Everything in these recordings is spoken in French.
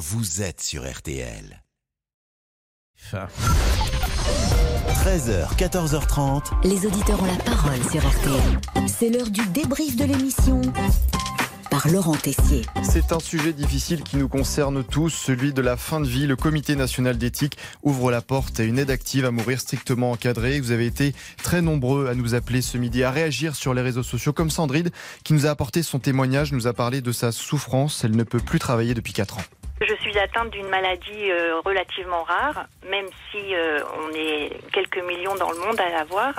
vous êtes sur RTL. 13h, 14h30. Les auditeurs ont la parole sur RTL. C'est l'heure du débrief de l'émission par Laurent Tessier. C'est un sujet difficile qui nous concerne tous, celui de la fin de vie. Le Comité national d'éthique ouvre la porte à une aide active à mourir strictement encadrée. Vous avez été très nombreux à nous appeler ce midi, à réagir sur les réseaux sociaux, comme Sandrine, qui nous a apporté son témoignage, nous a parlé de sa souffrance. Elle ne peut plus travailler depuis 4 ans. Atteinte d'une maladie euh, relativement rare, même si euh, on est quelques millions dans le monde à l'avoir.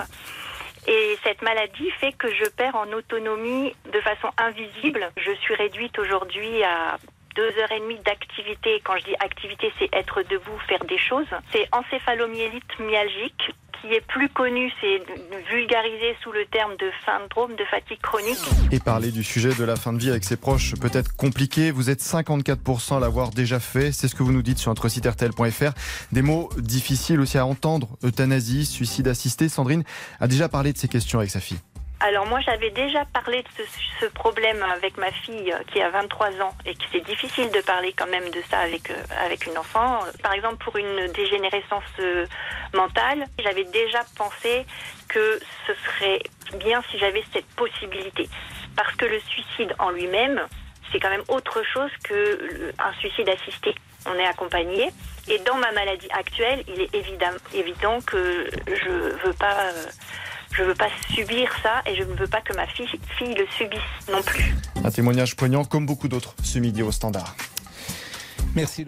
Et cette maladie fait que je perds en autonomie de façon invisible. Je suis réduite aujourd'hui à deux heures et demie d'activité. Quand je dis activité, c'est être debout, faire des choses. C'est encéphalomyélite myalgique qui est plus connu, c'est vulgarisé sous le terme de syndrome de fatigue chronique. Et parler du sujet de la fin de vie avec ses proches peut être compliqué. Vous êtes 54% à l'avoir déjà fait. C'est ce que vous nous dites sur notre site rtl.fr. Des mots difficiles aussi à entendre. Euthanasie, suicide assisté. Sandrine a déjà parlé de ces questions avec sa fille. Alors moi j'avais déjà parlé de ce, problème avec ma fille euh, qui a 23 ans et que c'est difficile de parler quand même de ça avec euh, avec une enfant. Par exemple pour une dégénérescence euh, mentale, j'avais déjà pensé que ce serait bien si j'avais cette possibilité parce que le suicide en lui-même c'est quand même autre chose que un suicide assisté. On est accompagné et dans ma maladie actuelle, il est évident évident que je veux pas je ne veux pas subir ça et je ne veux pas que ma fille, fille le subisse non plus. Un témoignage poignant comme beaucoup d'autres ce midi au standard. Merci